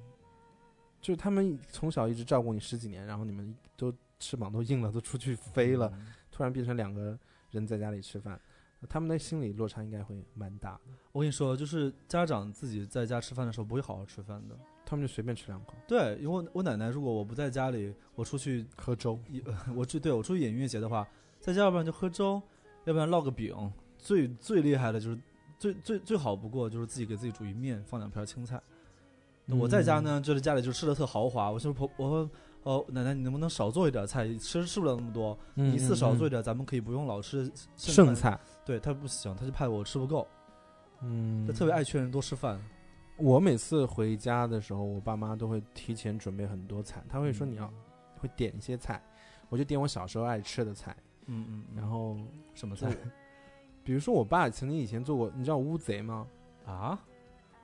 就是他们从小一直照顾你十几年，然后你们都翅膀都硬了，都出去飞了，嗯突然变成两个人在家里吃饭，他们的心理落差应该会蛮大的。我跟你说，就是家长自己在家吃饭的时候不会好好吃饭的。他们就随便吃两口，对，因为我我奶奶如果我不在家里，我出去喝粥。一我去对我出去演音乐节的话，在家要不然就喝粥，要不然烙个饼。最最厉害的就是最最最好不过就是自己给自己煮一面，放两片青菜。嗯我在家呢，就是家里就吃的特豪华。我说婆，我说哦，奶奶，你能不能少做一点菜？吃吃不了那么多，嗯，一次少做一点点，咱们可以不用老吃剩。菜。对他不行，他就怕我吃不够，嗯，他特别爱劝人多吃饭。我每次回家的时候，我爸妈都会提前准备很多菜，他会说你要会点一些菜，我就点我小时候爱吃的菜，嗯嗯，嗯。然后什么菜？比如说我爸曾经以前做过，你知道乌贼吗？啊？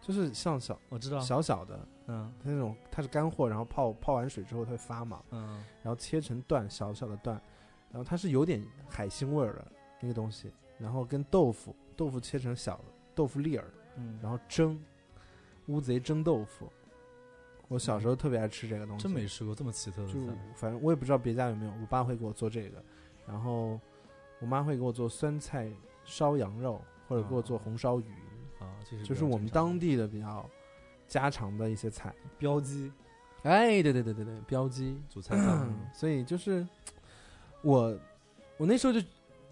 就是像小我知道，小小的，嗯。它那种它是干货，然后泡泡完水之后它会发嘛，嗯。然后切成段小小的段，然后它是有点海腥味儿的那个东西，然后跟豆腐豆腐切成小的豆腐粒儿，嗯，然后蒸乌贼蒸豆腐。我小时候特别爱吃这个东西，真没吃过这么奇特的就菜。反正我也不知道别家有没有，我爸会给我做这个，然后我妈会给我做酸菜烧羊肉，或者给我做红烧鱼，啊，这是就是我们当地的比较家常的一些菜。标鸡哎，对对对对对，标鸡。煮菜汤。[coughs] 所以就是我，我那时候就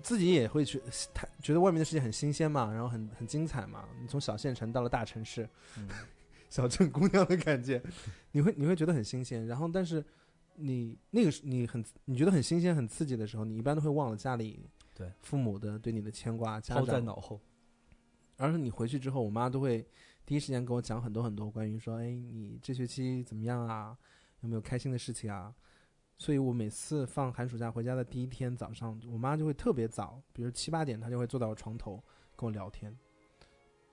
自己也会去，他觉得外面的世界很新鲜嘛，然后很很精彩嘛。你从小县城到了大城市，嗯 [laughs] 小镇姑娘的感觉，你会你会觉得很新鲜。然后，但是你那个时你很你觉得很新鲜、很刺激的时候，你一般都会忘了家里对父母的对你的牵挂，家抛在。脑后。而是你回去之后，我妈都会第一时间跟我讲很多很多关于说，哎，你这学期怎么样啊？有没有开心的事情啊？所以我每次放寒暑假回家的第一天早上，我妈就会特别早，比如七八点，她就会坐在我床头跟我聊天，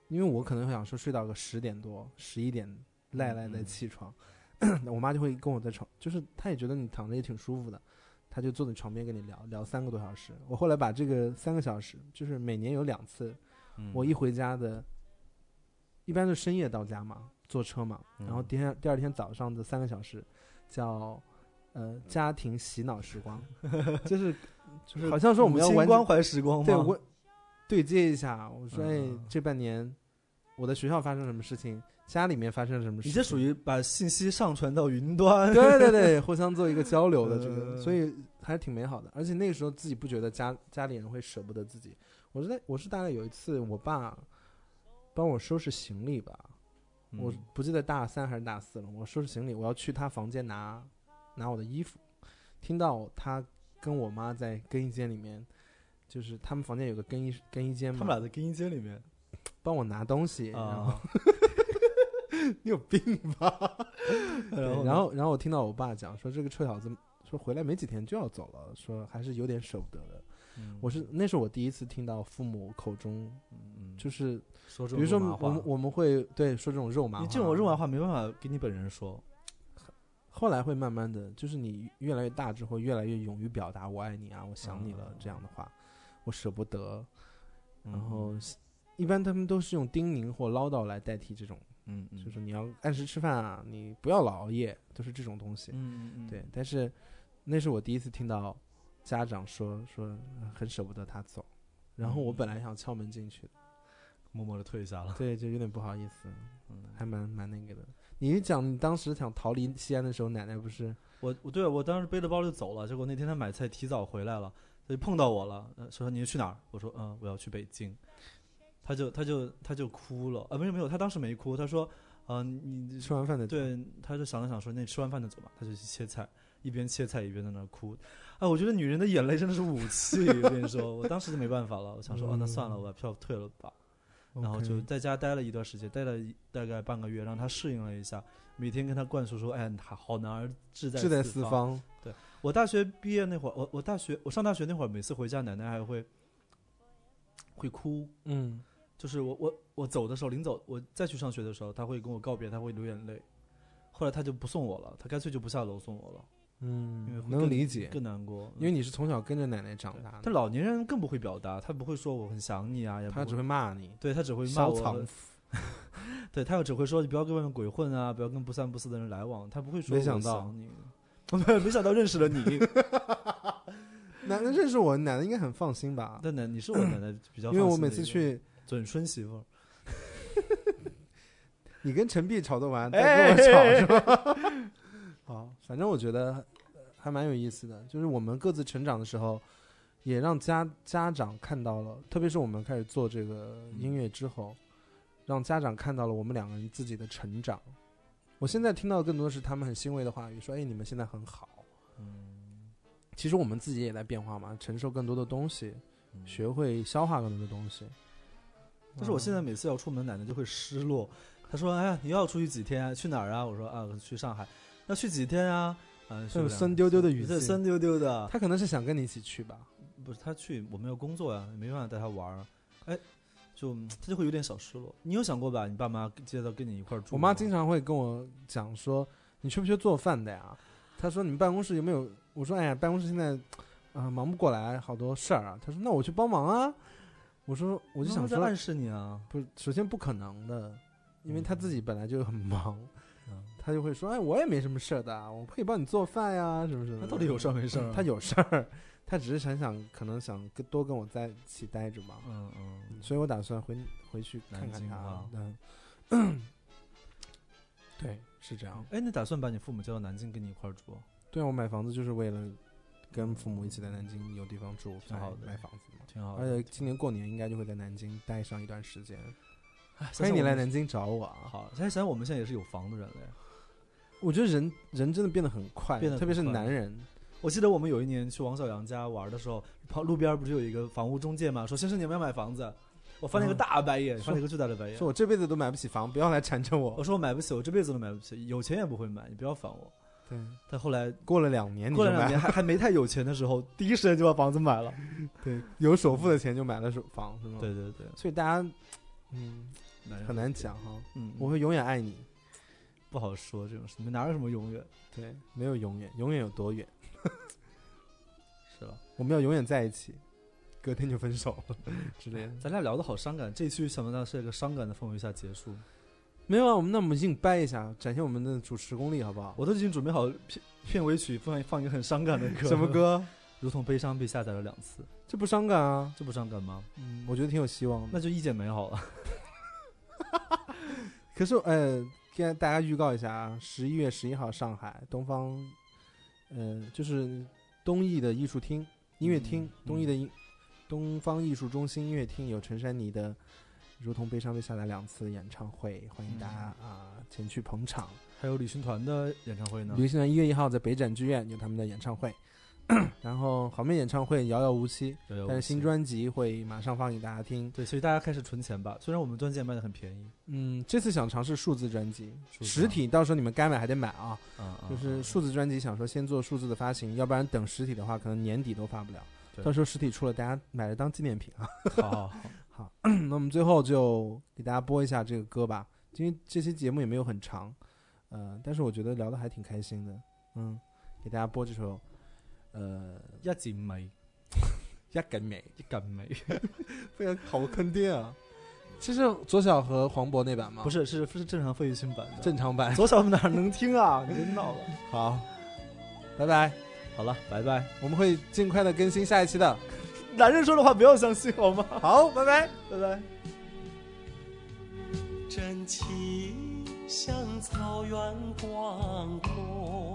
因为我可能会想说睡到个十点多、十一点赖赖的嗯。起床，[clears throat] 我妈就会跟我在床，就是她也觉得你躺着也挺舒服的，她就坐在床边跟你聊聊三个多小时。我后来把这个三个小时，就是每年有两次，嗯。我一回家的，一般是深夜到家嘛，坐车嘛，然后嗯第二第二天早上的三个小时，叫呃家庭洗脑时光，[laughs] 就是就是好像说我们要完母亲关怀时光吗？对我对接一下，我说哎嗯这半年我的学校发生什么事情，家里面发生了什么事情，你这属于把信息上传到云端。[laughs] 对对对，互相做一个交流的这个，呃所以还是挺美好的。而且那个时候自己不觉得家家里人会舍不得自己。我是在我是大概有一次，我爸帮我收拾行李吧，嗯我不记得大三还是大四了。我收拾行李，我要去他房间拿拿我的衣服，听到他跟我妈在更衣间里面，就是他们房间有个更衣更衣间嘛，他们俩在更衣间里面帮我拿东西，然后啊，[laughs] 你有病吧？然后然后然后我听到我爸讲说，这个臭小子说回来没几天就要走了，说还是有点舍不得的。嗯我是那是我第一次听到父母口中，嗯就是说这比如说种肉麻话，我们我们会对说这种肉麻话，你这种肉麻话没办法给你本人说。后来会慢慢的，就是你越来越大之后，越来越勇于表达“我爱你啊，我想你了”嗯这样的话，我舍不得。然嗯后一般他们都是用叮咛或唠叨来代替这种，嗯嗯，就是你要按时吃饭啊，你不要老熬夜，都是这种东西。嗯对，但是那是我第一次听到家长说说呃很舍不得他走，然后我嗯本来想敲门进去的，默默的退下了。对，就有点不好意思，嗯，还蛮蛮那个的。你讲你当时想逃离西安的时候，奶奶不是我我对我当时背着包就走了，结果那天他买菜提早回来了，他就碰到我了，呃说你去哪儿？我说嗯，我要去北京。他就他就他就哭了啊，没有没有，他当时没哭，他说嗯、你吃完饭的对，他就想了想说，那你吃完饭再走吧，他就去切菜，一边切菜一边在那哭。哎，我觉得女人的眼泪真的是武器，我跟你说，我当时就没办法了，我想说，[laughs] 啊，那算了，我把票退了吧。然后就在家待了一段时间，待了一大概半个月，让他适应了一下，每天跟他灌输说，哎，好好男儿志在志在四方。”对，我大学毕业那会儿，我我大学我上大学那会儿，每次回家，奶奶还会会哭，嗯，就是我我我走的时候，临走我再去上学的时候，他会跟我告别，他会流眼泪。后来他就不送我了，他干脆就不下楼送我了，嗯，能理解，更难过。因为你是从小跟着奶奶长大的，但老年人更不会表达，他不会说我很想你啊，也他只会骂你，对他只会骂我藏，[laughs] 对他又只会说你不要跟外面鬼混啊，不要跟不三不四的人来往，他不会说没想到没没想到认识了你，[laughs] 奶奶认识我，奶奶应该很放心吧？但奶你是我奶奶 [clears throat] 比较因为我每次去，准孙媳妇儿，你跟陈碧吵得完，[laughs] 再哎跟我吵是吧？好，反正我觉得呃还蛮有意思的，就是我们各自成长的时候，也让家家长看到了，特别是我们开始做这个音乐之后，让家长看到了我们两个人自己的成长。我现在听到更多是他们很欣慰的话语，说：“哎，你们现在很好。”嗯，其实我们自己也在变化嘛，承受更多的东西，嗯学会消化更多的东西。但是我现在每次要出门，奶奶就会失落。她说：“哎呀，你又要出去几天啊？去哪儿啊？”我说：“啊，去上海。要去几天啊？嗯，这种酸丢丢的语气对酸丢丢的。他可能是想跟你一起去吧。不是他去，我没有工作呀，没办法带他玩儿。哎，就他就会有点小失落。你有想过吧？你爸妈接到跟你一块儿住吗？我妈经常会跟我讲说：“你缺不缺做饭的呀？”她说：“你们办公室有没有？”我说：“哎呀，办公室现在啊、呃忙不过来，好多事儿啊。”她说：“那我去帮忙啊。”我说：“我就想说，暗示你啊。不是，首先不可能的，因为他自己本来就很忙，嗯她就会说：‘哎，我也没什么事儿的啊，我可以帮你做饭呀，什么什么？’他到底有事儿没事儿啊？她有事儿，他只是想想，可能想跟多跟我在一起待着吧。嗯嗯，所以我打算回回去看看他啊。嗯，[coughs] 对，是这样。哎，你打算把你父母接到南京跟你一块儿住？对啊，我买房子就是为了跟父母一起在南京有地方住，挺好的买房子嘛。挺好的。而且今年过年应该就会在南京待上一段时间。哎欢迎你来。南京找我啊！好，现在想想我们现在也是有房的人了呀。我觉得人人真的变得很快，变得特别是男人。我记得我们有一年去王小阳家玩的时候，旁路边不是有一个房屋中介嘛，说先生你们要买房子，我翻了一个嗯大白眼，翻了一个巨大的白眼说。我这辈子都买不起房，不要来缠着我我。说我买不起，我这辈子都买不起，有钱也不会买，你不要烦我。对，但后来过了两年，过了两年还还没太有钱的时候，[laughs] 第一时间就把房子买了。对，有首付的钱就买了首房，是吗？对，对对，所以大家，嗯，很难讲哈。嗯，我会永远爱你。不好说这种事，你们哪有什么永远，对，没有永远，永远有多远？[laughs] 是吧？我们要永远在一起，隔天就分手了 [laughs] 之类的。咱俩聊的好伤感，这一期想不到是一个伤感的氛围下结束。没有啊，我们那我们硬掰一下，展现我们的主持功力，好不好？我都已经准备好片片尾曲，放放一个很伤感的歌。什么？歌？[laughs] 如同悲伤被下载了两次，这不伤感啊？这不伤感吗？嗯，我觉得挺有希望的。那就一剪梅好了。可是，呃，跟大家预告一下啊，十一月十一号，上海东方，呃，就是东艺的艺术厅音乐厅，嗯东艺的音，东方艺术中心音乐厅有陈珊妮的《如同悲伤被下载两次》演唱会，欢迎大家啊、前去捧场。还有旅行团的演唱会呢。旅行团一月一号在北展剧院有他们的演唱会，然后好妹演唱会遥遥无期，但是新专辑会马上放给大家听。对，所以大家开始存钱吧。虽然我们专辑也卖的很便宜，嗯，这次想尝试数字专辑，实体到时候你们该买还得买啊。嗯，嗯就是嗯数字专辑，想说先做数字的发行，要不然等实体的话，可能年底都发不了。到时候实体出了，大家买来当纪念品啊。好好好，好，[laughs] 那我们最后就给大家播一下这个歌吧，因为这期节目也没有很长，呃，但是我觉得聊得还挺开心的。嗯，给大家播这首，呃，一剪梅，[laughs] 一根美，一根梅，非常好坑爹啊！[laughs] 其实左小和黄渤那版吗？不是是是正常费玉清版的。正常版。左小哪能听啊？你 [laughs] 别闹了。好，拜拜，好了，拜拜。我们会尽快的更新下一期的。男人说的话不要相信好吗？好，拜拜。拜拜。真情像草原广阔，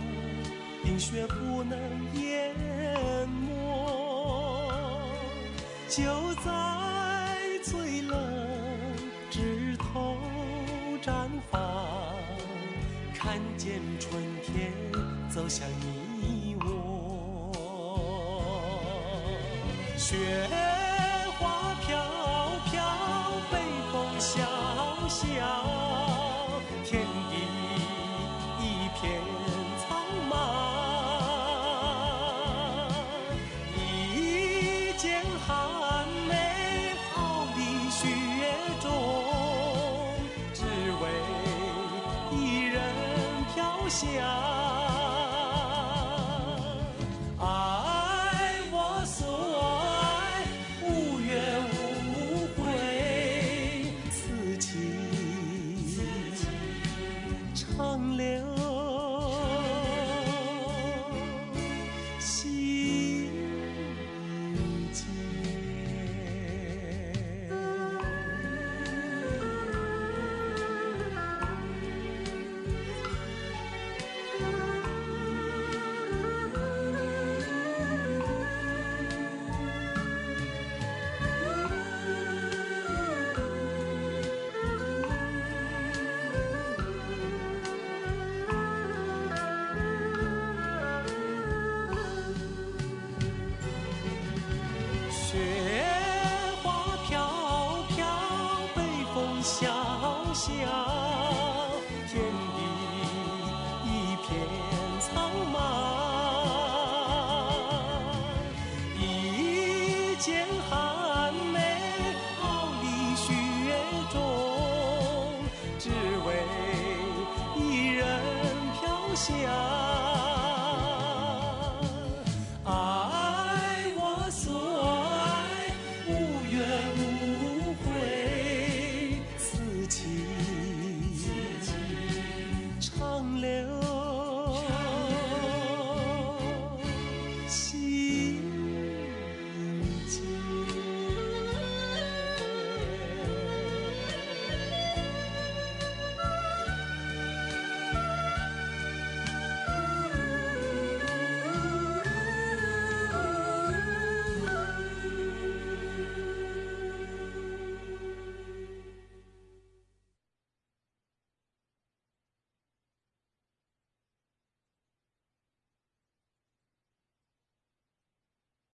冰雪不能淹没，就在最冷枝头绽放，看见春天走向你我。雪花飘飘，北风萧萧，